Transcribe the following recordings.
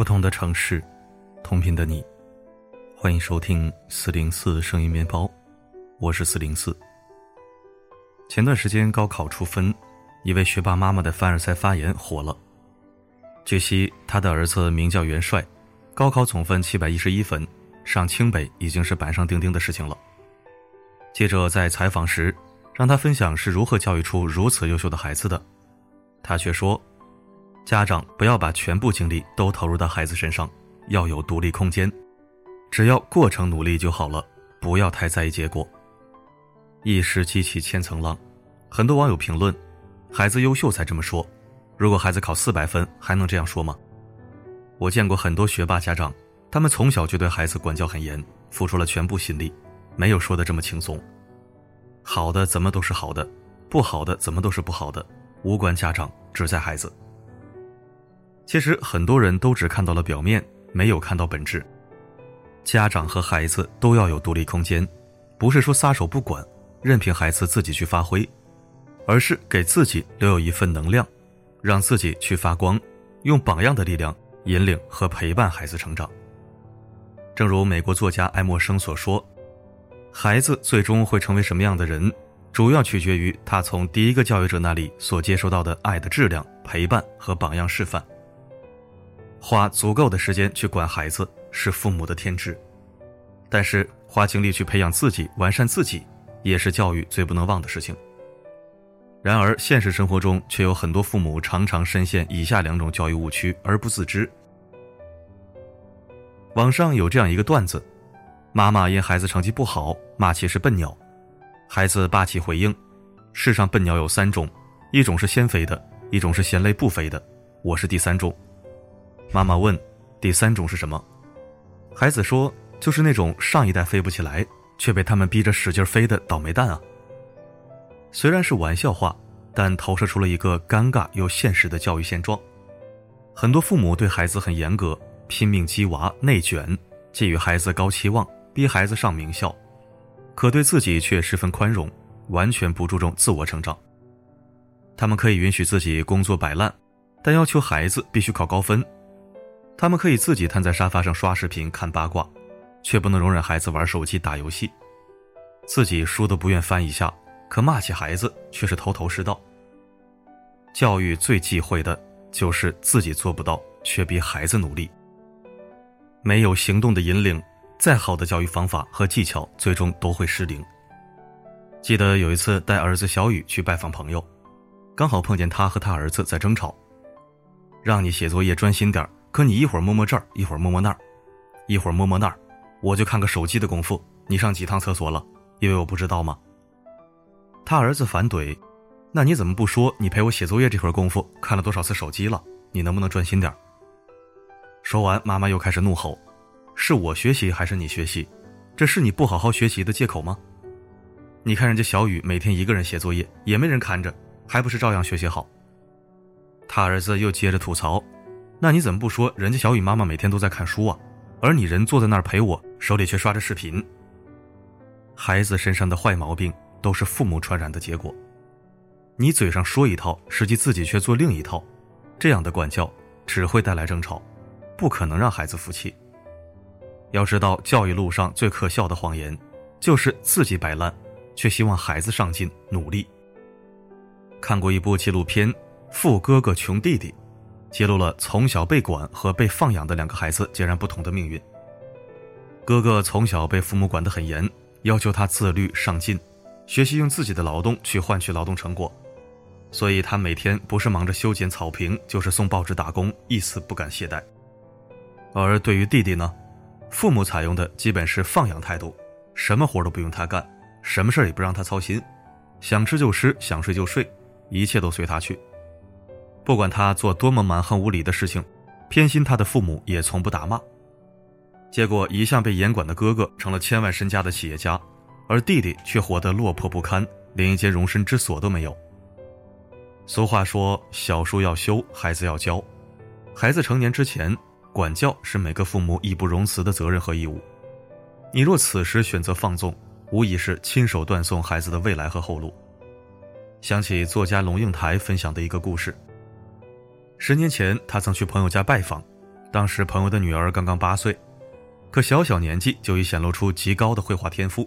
不同的城市，同频的你，欢迎收听四零四声音面包，我是四零四。前段时间高考出分，一位学霸妈妈的凡尔赛发言火了。据悉，他的儿子名叫元帅，高考总分七百一十一分，上清北已经是板上钉钉的事情了。记者在采访时，让他分享是如何教育出如此优秀的孩子的，他却说。家长不要把全部精力都投入到孩子身上，要有独立空间，只要过程努力就好了，不要太在意结果。一时激起千层浪，很多网友评论：“孩子优秀才这么说，如果孩子考四百分，还能这样说吗？”我见过很多学霸家长，他们从小就对孩子管教很严，付出了全部心力，没有说的这么轻松。好的怎么都是好的，不好的怎么都是不好的，无关家长，只在孩子。其实很多人都只看到了表面，没有看到本质。家长和孩子都要有独立空间，不是说撒手不管，任凭孩子自己去发挥，而是给自己留有一份能量，让自己去发光，用榜样的力量引领和陪伴孩子成长。正如美国作家爱默生所说：“孩子最终会成为什么样的人，主要取决于他从第一个教育者那里所接收到的爱的质量、陪伴和榜样示范。”花足够的时间去管孩子是父母的天职，但是花精力去培养自己、完善自己，也是教育最不能忘的事情。然而，现实生活中却有很多父母常常深陷以下两种教育误区而不自知。网上有这样一个段子：妈妈因孩子成绩不好骂其是笨鸟，孩子霸气回应：“世上笨鸟有三种，一种是先飞的，一种是嫌累不飞的，我是第三种。”妈妈问：“第三种是什么？”孩子说：“就是那种上一代飞不起来，却被他们逼着使劲飞的倒霉蛋啊。”虽然是玩笑话，但投射出了一个尴尬又现实的教育现状。很多父母对孩子很严格，拼命激娃、内卷，寄予孩子高期望，逼孩子上名校，可对自己却十分宽容，完全不注重自我成长。他们可以允许自己工作摆烂，但要求孩子必须考高分。他们可以自己瘫在沙发上刷视频、看八卦，却不能容忍孩子玩手机、打游戏。自己书都不愿翻一下，可骂起孩子却是头头是道。教育最忌讳的就是自己做不到，却逼孩子努力。没有行动的引领，再好的教育方法和技巧，最终都会失灵。记得有一次带儿子小雨去拜访朋友，刚好碰见他和他儿子在争吵，让你写作业专心点可你一会儿摸摸这儿，一会儿摸摸那儿，一会儿摸摸那儿，我就看个手机的功夫，你上几趟厕所了？因为我不知道吗？他儿子反怼：“那你怎么不说你陪我写作业这会儿功夫看了多少次手机了？你能不能专心点说完，妈妈又开始怒吼：“是我学习还是你学习？这是你不好好学习的借口吗？你看人家小雨每天一个人写作业，也没人看着，还不是照样学习好？”他儿子又接着吐槽。那你怎么不说人家小雨妈妈每天都在看书啊，而你人坐在那儿陪我，手里却刷着视频。孩子身上的坏毛病都是父母传染的结果。你嘴上说一套，实际自己却做另一套，这样的管教只会带来争吵，不可能让孩子服气。要知道，教育路上最可笑的谎言，就是自己摆烂，却希望孩子上进努力。看过一部纪录片《富哥哥穷弟弟》。揭露了从小被管和被放养的两个孩子截然不同的命运。哥哥从小被父母管得很严，要求他自律上进，学习用自己的劳动去换取劳动成果，所以他每天不是忙着修剪草坪，就是送报纸打工，一丝不敢懈怠。而对于弟弟呢，父母采用的基本是放养态度，什么活都不用他干，什么事也不让他操心，想吃就吃，想睡就睡，一切都随他去。不管他做多么蛮横无理的事情，偏心他的父母也从不打骂。结果，一向被严管的哥哥成了千万身家的企业家，而弟弟却活得落魄不堪，连一间容身之所都没有。俗话说：“小树要修，孩子要教。”孩子成年之前，管教是每个父母义不容辞的责任和义务。你若此时选择放纵，无疑是亲手断送孩子的未来和后路。想起作家龙应台分享的一个故事。十年前，他曾去朋友家拜访，当时朋友的女儿刚刚八岁，可小小年纪就已显露出极高的绘画天赋，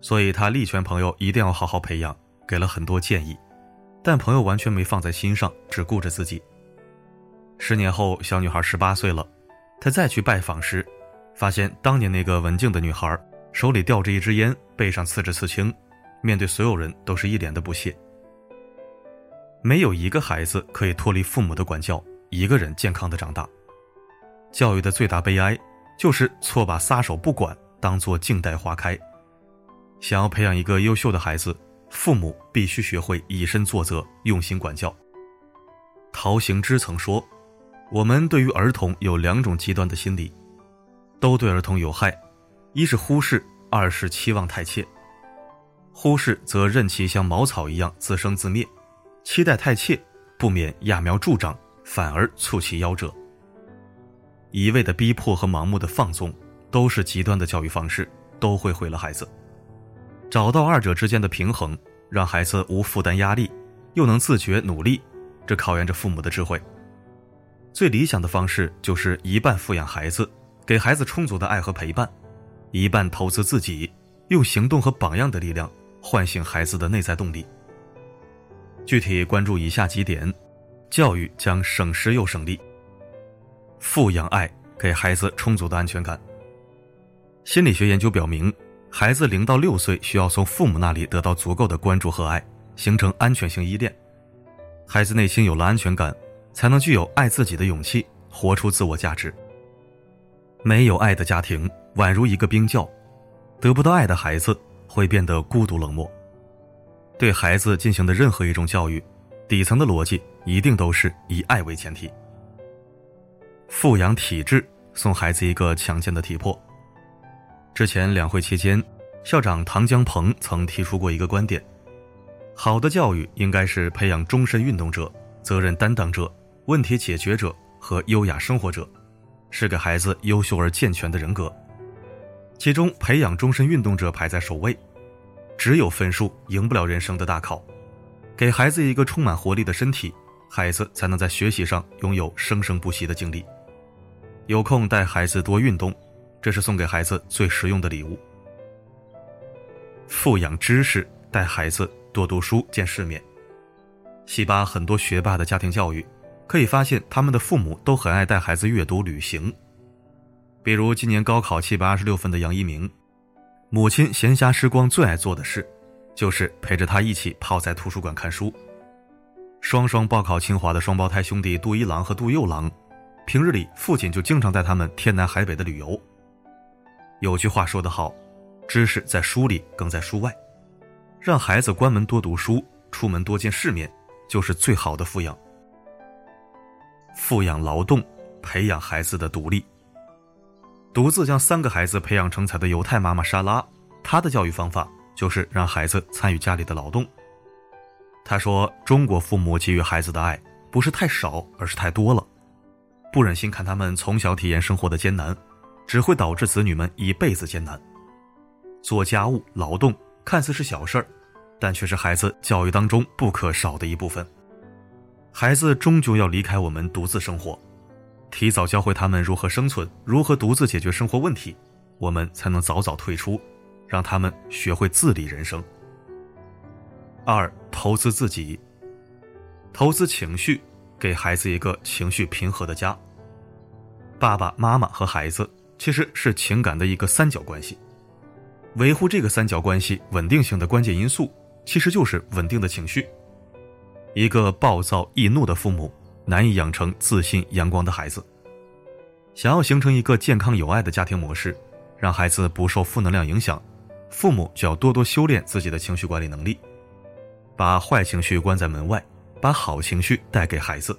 所以他力劝朋友一定要好好培养，给了很多建议，但朋友完全没放在心上，只顾着自己。十年后，小女孩十八岁了，他再去拜访时，发现当年那个文静的女孩手里吊着一支烟，背上刺着刺青，面对所有人都是一脸的不屑。没有一个孩子可以脱离父母的管教，一个人健康的长大。教育的最大悲哀，就是错把撒手不管当做静待花开。想要培养一个优秀的孩子，父母必须学会以身作则，用心管教。陶行知曾说：“我们对于儿童有两种极端的心理，都对儿童有害，一是忽视，二是期望太切。忽视则任其像茅草一样自生自灭，期待太切，不免揠苗助长，反而促其夭折。”一味的逼迫和盲目的放纵，都是极端的教育方式，都会毁了孩子。找到二者之间的平衡，让孩子无负担压力，又能自觉努力，这考验着父母的智慧。最理想的方式就是一半抚养孩子，给孩子充足的爱和陪伴，一半投资自己，用行动和榜样的力量唤醒孩子的内在动力。具体关注以下几点，教育将省时又省力。富养爱，给孩子充足的安全感。心理学研究表明，孩子零到六岁需要从父母那里得到足够的关注和爱，形成安全性依恋。孩子内心有了安全感，才能具有爱自己的勇气，活出自我价值。没有爱的家庭宛如一个冰窖，得不到爱的孩子会变得孤独冷漠。对孩子进行的任何一种教育，底层的逻辑一定都是以爱为前提。富养体质，送孩子一个强健的体魄。之前两会期间，校长唐江鹏曾提出过一个观点：好的教育应该是培养终身运动者、责任担当者、问题解决者和优雅生活者，是给孩子优秀而健全的人格。其中，培养终身运动者排在首位。只有分数赢不了人生的大考，给孩子一个充满活力的身体，孩子才能在学习上拥有生生不息的精力。有空带孩子多运动，这是送给孩子最实用的礼物。富养知识，带孩子多读书、见世面。西巴很多学霸的家庭教育，可以发现他们的父母都很爱带孩子阅读、旅行。比如今年高考七百二十六分的杨一鸣，母亲闲暇时光最爱做的事，就是陪着他一起泡在图书馆看书。双双报考清华的双胞胎兄弟杜一郎和杜佑郎。平日里，父亲就经常带他们天南海北的旅游。有句话说得好，知识在书里，更在书外。让孩子关门多读书，出门多见世面，就是最好的富养。富养劳动，培养孩子的独立。独自将三个孩子培养成才的犹太妈妈莎拉，她的教育方法就是让孩子参与家里的劳动。她说：“中国父母给予孩子的爱，不是太少，而是太多了。”不忍心看他们从小体验生活的艰难，只会导致子女们一辈子艰难。做家务、劳动看似是小事儿，但却是孩子教育当中不可少的一部分。孩子终究要离开我们独自生活，提早教会他们如何生存，如何独自解决生活问题，我们才能早早退出，让他们学会自理人生。二、投资自己，投资情绪。给孩子一个情绪平和的家。爸爸妈妈和孩子其实是情感的一个三角关系，维护这个三角关系稳定性的关键因素，其实就是稳定的情绪。一个暴躁易怒的父母，难以养成自信阳光的孩子。想要形成一个健康有爱的家庭模式，让孩子不受负能量影响，父母就要多多修炼自己的情绪管理能力，把坏情绪关在门外。把好情绪带给孩子，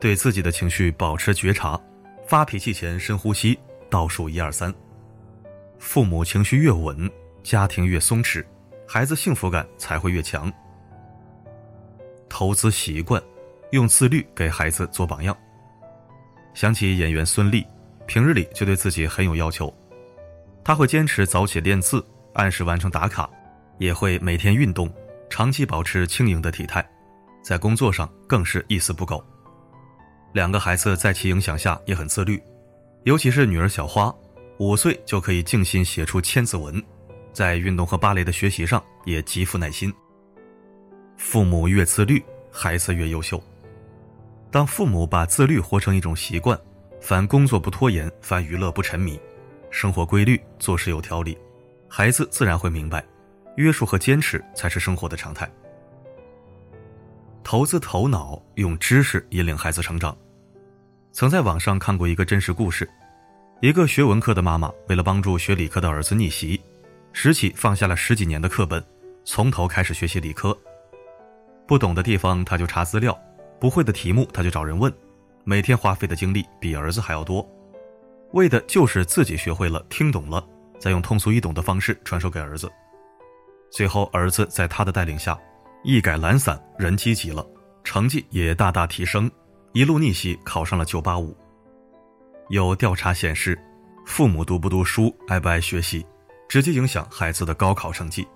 对自己的情绪保持觉察，发脾气前深呼吸，倒数一二三。父母情绪越稳，家庭越松弛，孩子幸福感才会越强。投资习惯，用自律给孩子做榜样。想起演员孙俪，平日里就对自己很有要求，他会坚持早起练字，按时完成打卡，也会每天运动，长期保持轻盈的体态。在工作上更是一丝不苟。两个孩子在其影响下也很自律，尤其是女儿小花，五岁就可以静心写出千字文，在运动和芭蕾的学习上也极富耐心。父母越自律，孩子越优秀。当父母把自律活成一种习惯，凡工作不拖延，凡娱乐不沉迷，生活规律，做事有条理，孩子自然会明白，约束和坚持才是生活的常态。投资头脑，用知识引领孩子成长。曾在网上看过一个真实故事：一个学文科的妈妈，为了帮助学理科的儿子逆袭，拾起放下了十几年的课本，从头开始学习理科。不懂的地方，他就查资料；不会的题目，他就找人问。每天花费的精力比儿子还要多，为的就是自己学会了、听懂了，再用通俗易懂的方式传授给儿子。最后，儿子在他的带领下。一改懒散，人积极了，成绩也大大提升，一路逆袭考上了九八五。有调查显示，父母读不读书、爱不爱学习，直接影响孩子的高考成绩。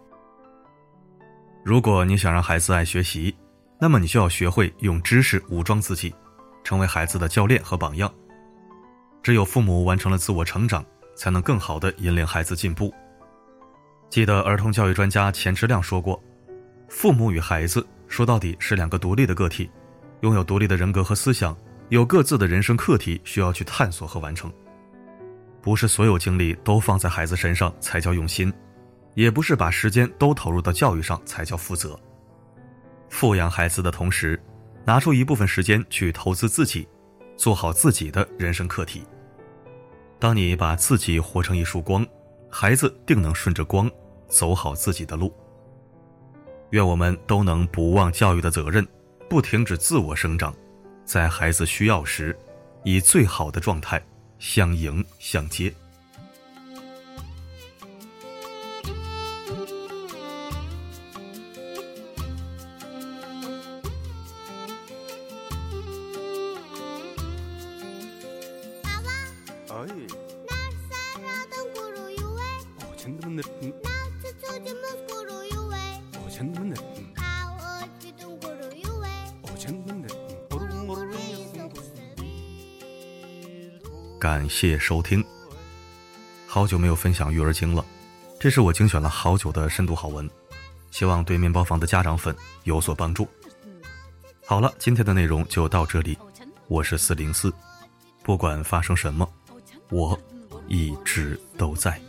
如果你想让孩子爱学习，那么你就要学会用知识武装自己，成为孩子的教练和榜样。只有父母完成了自我成长，才能更好的引领孩子进步。记得儿童教育专家钱之亮说过。父母与孩子说到底是两个独立的个体，拥有独立的人格和思想，有各自的人生课题需要去探索和完成。不是所有精力都放在孩子身上才叫用心，也不是把时间都投入到教育上才叫负责。富养孩子的同时，拿出一部分时间去投资自己，做好自己的人生课题。当你把自己活成一束光，孩子定能顺着光走好自己的路。愿我们都能不忘教育的责任，不停止自我生长，在孩子需要时，以最好的状态相迎相接。感谢收听。好久没有分享育儿经了，这是我精选了好久的深度好文，希望对面包房的家长粉有所帮助。好了，今天的内容就到这里，我是四零四，不管发生什么，我一直都在。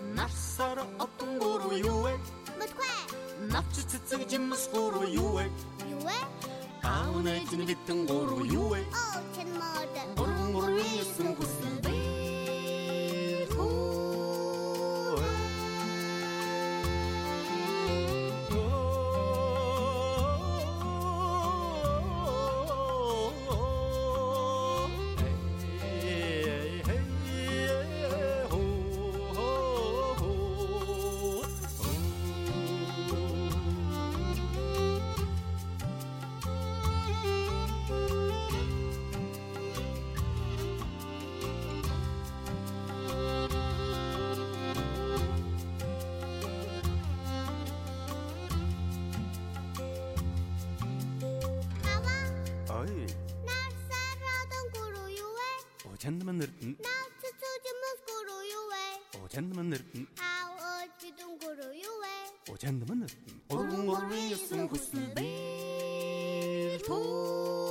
Навсара отонгоро юу вэ? Мэдгүй. Навч цэцэг жимс горо юу вэ? Юу вэ? Аунэ чинь битэн горо юу вэ? Аа kände man nörten. Och kände man nörten. Och kände man nörten. Orrung orrung jössen kusselbil Mamma,